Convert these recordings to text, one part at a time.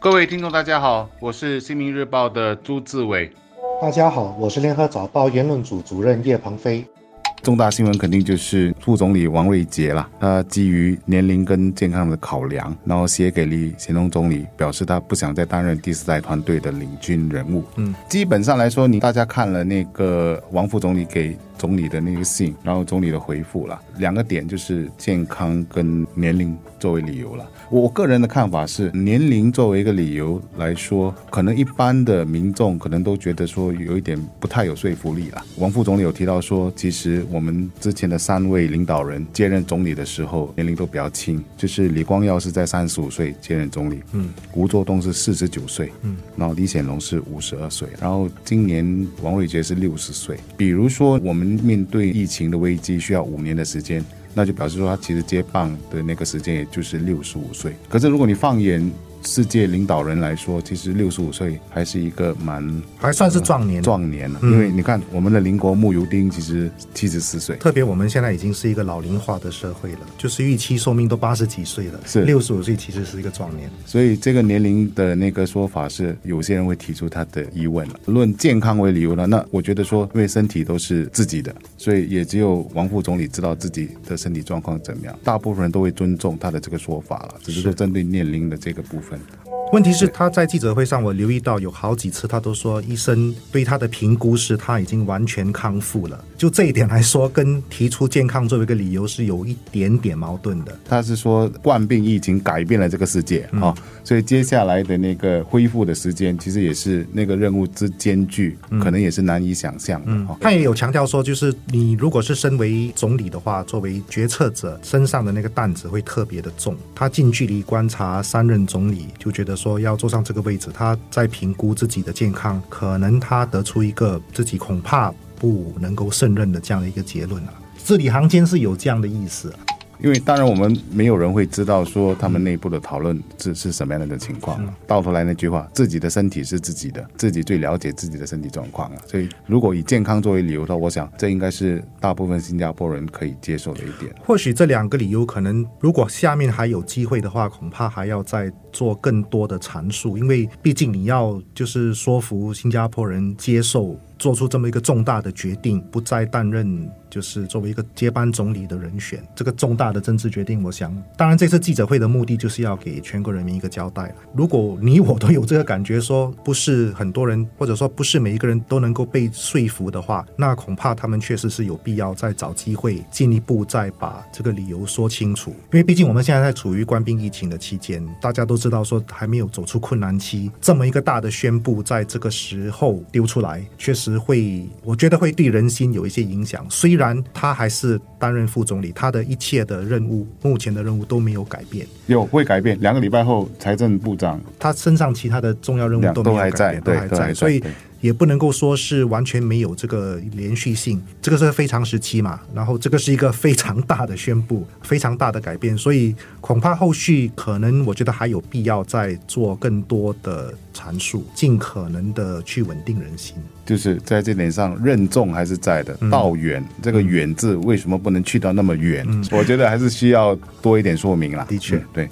各位听众，大家好，我是《新民日报》的朱志伟。大家好，我是联合早报言论组主任叶鹏飞。重大新闻肯定就是副总理王瑞杰了。他基于年龄跟健康的考量，然后写给李显龙总理，表示他不想再担任第四代团队的领军人物。嗯，基本上来说，你大家看了那个王副总理给总理的那个信，然后总理的回复了，两个点就是健康跟年龄作为理由了。我个人的看法是，年龄作为一个理由来说，可能一般的民众可能都觉得说有一点不太有说服力了。王副总理有提到说，其实我们之前的三位领导人接任总理的时候年龄都比较轻，就是李光耀是在三十五岁接任总理，嗯，吴作栋是四十九岁，嗯，然后李显龙是五十二岁，然后今年王伟杰是六十岁。比如说，我们面对疫情的危机需要五年的时间。那就表示说，他其实接棒的那个时间也就是六十五岁。可是如果你放眼，世界领导人来说，其实六十五岁还是一个蛮还算是壮年壮年了。因为你看，我们的邻国慕尤丁其实七十四岁，特别我们现在已经是一个老龄化的社会了，就是预期寿命都八十几岁了，是六十五岁其实是一个壮年。所以这个年龄的那个说法是，有些人会提出他的疑问了。论健康为理由呢，那我觉得说，因为身体都是自己的，所以也只有王副总理知道自己的身体状况怎么样。大部分人都会尊重他的这个说法了，只是说针对年龄的这个部分。FM. 问题是他在记者会上，我留意到有好几次，他都说医生对他的评估是他已经完全康复了。就这一点来说，跟提出健康作为一个理由是有一点点矛盾的。他是说冠病疫情改变了这个世界啊，所以接下来的那个恢复的时间，其实也是那个任务之艰巨，可能也是难以想象的。他也有强调说，就是你如果是身为总理的话，作为决策者，身上的那个担子会特别的重。他近距离观察三任总理，就觉得。说要坐上这个位置，他在评估自己的健康，可能他得出一个自己恐怕不能够胜任的这样的一个结论啊。字里行间是有这样的意思。因为当然我们没有人会知道说他们内部的讨论是是什么样的情况。到头来那句话，自己的身体是自己的，自己最了解自己的身体状况啊。所以如果以健康作为理由的话，我想这应该是大部分新加坡人可以接受的一点。或许这两个理由可能，如果下面还有机会的话，恐怕还要再做更多的阐述，因为毕竟你要就是说服新加坡人接受。做出这么一个重大的决定，不再担任就是作为一个接班总理的人选，这个重大的政治决定，我想，当然这次记者会的目的就是要给全国人民一个交代。如果你我都有这个感觉，说不是很多人，或者说不是每一个人都能够被说服的话，那恐怕他们确实是有必要再找机会进一步再把这个理由说清楚。因为毕竟我们现在在处于官兵疫情的期间，大家都知道说还没有走出困难期，这么一个大的宣布在这个时候丢出来，确实。会，我觉得会对人心有一些影响。虽然他还是担任副总理，他的一切的任务，目前的任务都没有改变。有会改变，两个礼拜后，财政部长他身上其他的重要任务都没有改变，都还在，所以。也不能够说是完全没有这个连续性，这个是非常时期嘛，然后这个是一个非常大的宣布，非常大的改变，所以恐怕后续可能我觉得还有必要再做更多的阐述，尽可能的去稳定人心。就是在这点上，任重还是在的。道远这个远字为什么不能去到那么远？我觉得还是需要多一点说明啦。的确，对。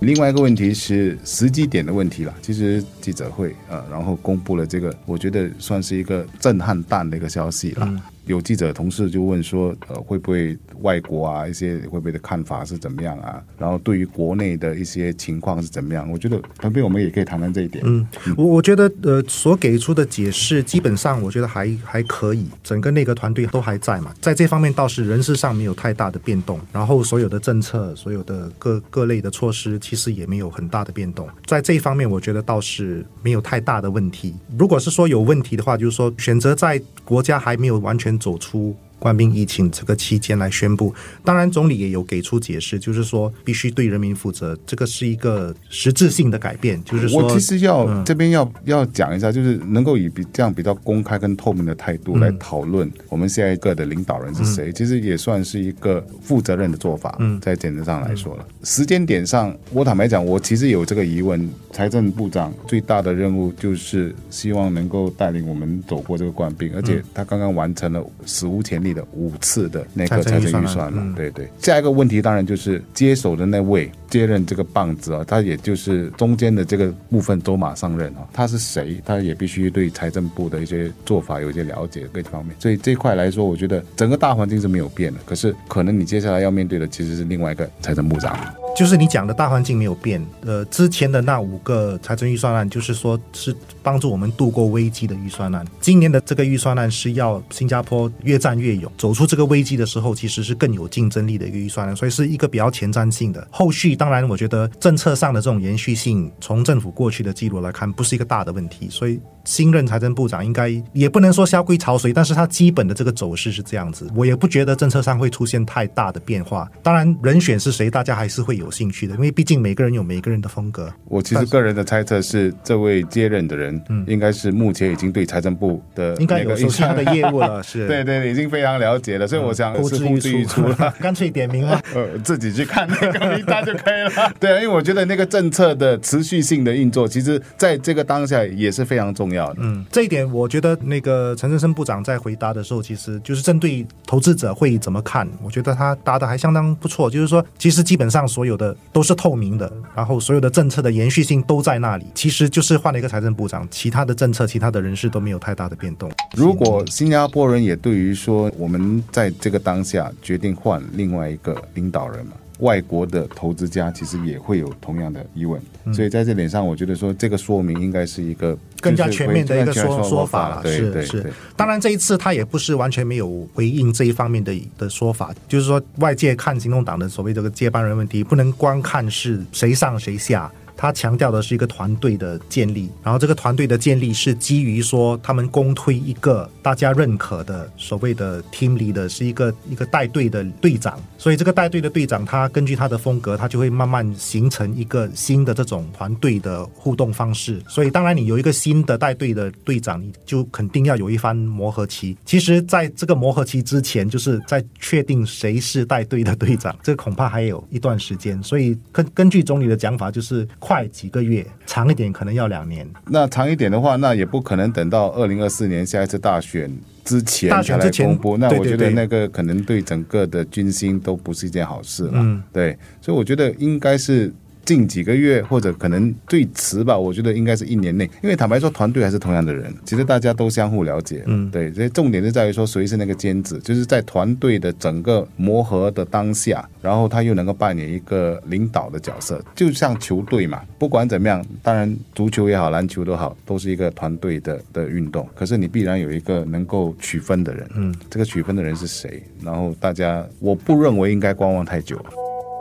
另外一个问题是时机点的问题了。其实记者会呃，然后公布了这个，我觉得算是一个震撼弹的一个消息了。有记者同事就问说，呃，会不会外国啊一些会不会的看法是怎么样啊？然后对于国内的一些情况是怎么样？我觉得旁边我们也可以谈谈这一点。嗯，我我觉得呃，所给出的解释基本上我觉得还还可以，整个内阁团队都还在嘛，在这方面倒是人事上没有太大的变动，然后所有的政策、所有的各各类的措施其实也没有很大的变动，在这一方面我觉得倒是没有太大的问题。如果是说有问题的话，就是说选择在国家还没有完全。走出。官兵疫情这个期间来宣布，当然总理也有给出解释，就是说必须对人民负责，这个是一个实质性的改变。就是说，我其实要这边要要讲一下，就是能够以比这样比较公开跟透明的态度来讨论我们下一个的领导人是谁，其实也算是一个负责任的做法。嗯，在简则上来说了，时间点上，我坦白讲，我其实有这个疑问。财政部长最大的任务就是希望能够带领我们走过这个官兵，而且他刚刚完成了史无前例。五次的那个财政预算嘛。对对，下一个问题当然就是接手的那位接任这个棒子啊，他也就是中间的这个部分走马上任啊，他是谁？他也必须对财政部的一些做法有一些了解各方面。所以这块来说，我觉得整个大环境是没有变的，可是可能你接下来要面对的其实是另外一个财政部长。就是你讲的大环境没有变，呃，之前的那五个财政预算案，就是说是帮助我们度过危机的预算案。今年的这个预算案是要新加坡越战越勇，走出这个危机的时候，其实是更有竞争力的一个预算案，所以是一个比较前瞻性的。后续当然，我觉得政策上的这种延续性，从政府过去的记录来看，不是一个大的问题，所以。新任财政部长应该也不能说萧规曹随，但是他基本的这个走势是这样子，我也不觉得政策上会出现太大的变化。当然，人选是谁，大家还是会有兴趣的，因为毕竟每个人有每个人的风格。我其实个人的猜测是，这位接任的人，嗯应该是目前已经对财政部的应该有那个熟悉他的业务了，是对对，已经非常了解了，所以我想呼之是呼之欲出了。干脆点名了。呃，自己去看那个名单就可以了。对啊，因为我觉得那个政策的持续性的运作，其实在这个当下也是非常重要的。嗯，这一点我觉得那个陈振生部长在回答的时候，其实就是针对投资者会怎么看，我觉得他答的还相当不错。就是说，其实基本上所有的都是透明的，然后所有的政策的延续性都在那里。其实就是换了一个财政部长，其他的政策、其他的人事都没有太大的变动。如果新加坡人也对于说，我们在这个当下决定换另外一个领导人嘛，外国的投资家其实也会有同样的疑问，所以在这点上，我觉得说这个说明应该是一个更加全面的一个说说法了，是是。当然，这一次他也不是完全没有回应这一方面的的说法，就是说外界看行动党的所谓这个接班人问题，不能光看是谁上谁下。他强调的是一个团队的建立，然后这个团队的建立是基于说他们公推一个大家认可的所谓的 team 里的是一个一个带队的队长，所以这个带队的队长他根据他的风格，他就会慢慢形成一个新的这种团队的互动方式。所以当然你有一个新的带队的队长，你就肯定要有一番磨合期。其实在这个磨合期之前，就是在确定谁是带队的队长，这恐怕还有一段时间。所以根根据总理的讲法，就是快几个月，长一点可能要两年。那长一点的话，那也不可能等到二零二四年下一次大选之前才来公布。那我觉得那个可能对整个的军心都不是一件好事了。嗯对，所以我觉得应该是。近几个月，或者可能最迟吧，我觉得应该是一年内，因为坦白说，团队还是同样的人，其实大家都相互了解，嗯对，所以重点是在于说谁是那个尖子，就是在团队的整个磨合的当下，然后他又能够扮演一个领导的角色，就像球队嘛，不管怎么样，当然足球也好，篮球都好，都是一个团队的的运动，可是你必然有一个能够取分的人，嗯，这个取分的人是谁？然后大家，我不认为应该观望太久。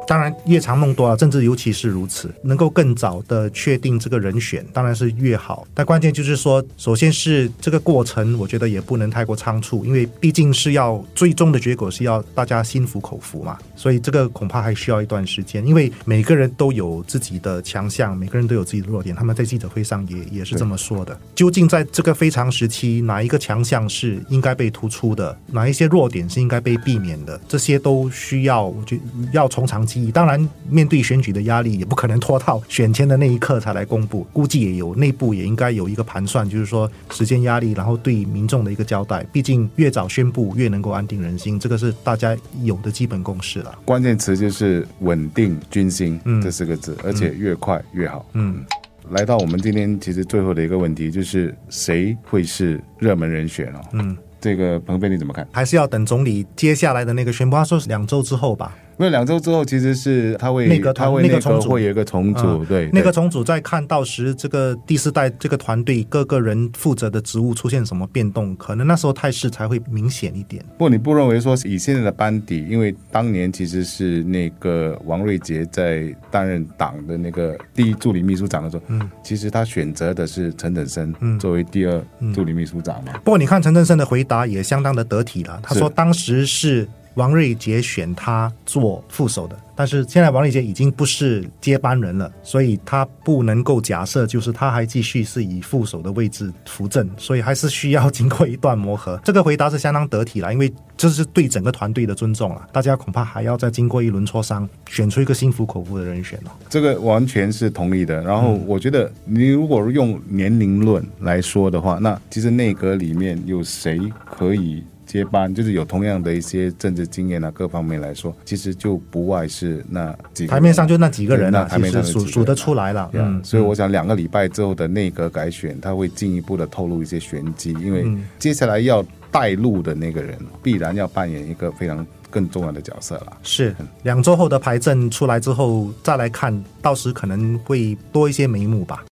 当然，越长梦多啊，政治尤其是如此，能够更早的确定这个人选，当然是越好。但关键就是说，首先是这个过程，我觉得也不能太过仓促，因为毕竟是要最终的结果是要大家心服口服嘛，所以这个恐怕还需要一段时间。因为每个人都有自己的强项，每个人都有自己的弱点，他们在记者会上也也是这么说的。究竟在这个非常时期，哪一个强项是应该被突出的，哪一些弱点是应该被避免的，这些都需要，我觉要从长计议。当然，面对选举的压力，也不可能拖到选前的那一刻才来公布，估计也有内部也应该有一个盘算，就是说时间压力，然后对民众的一个交代。毕竟越早宣布，越能够安定人心，这个是大家有的基本共识了。关键词就是稳定军心嗯这四个字，而且越快越好。嗯，来到我们今天其实最后的一个问题，就是谁会是热门人选哦？嗯，这个彭飞你怎么看？还是要等总理接下来的那个宣布，他说是两周之后吧。因为两周之后其实是他会那个他会内阁内阁重组。会有一个重组，嗯对对那个重组在看到时，这个第四代这个团队各个人负责的职务出现什么变动，可能那时候态势才会明显一点。不过你不认为说以现在的班底，因为当年其实是那个王瑞杰在担任党的那个第一助理秘书长的时候，嗯，其实他选择的是陈振生嗯。作为第二助理秘书长嘛。不过你看陈振生的回答也相当的得体了，他说是。当时是王瑞杰选他做副手的，但是现在王瑞杰已经不是接班人了，所以他不能够假设就是他还继续是以副手的位置扶正，所以还是需要经过一段磨合。这个回答是相当得体了，因为这是对整个团队的尊重了，大家恐怕还要再经过一轮磋商，选出一个心服口服的人选了。这个完全是同意的。然后我觉得，你如果用年龄论来说的话，那其实内阁里面有谁可以接班，就是有同样的一些政治经验啊，各方面来说，其实就不外是那几个台面上就那几个人对啊，台面上数数得出来了。嗯，所以我想两个礼拜之后的内阁改选，他会进一步的透露一些玄机，因为嗯接下来要带路的那个人，必然要扮演一个非常更重要的角色了。是两周后的牌阵出来之后再来看，到时可能会多一些眉目吧。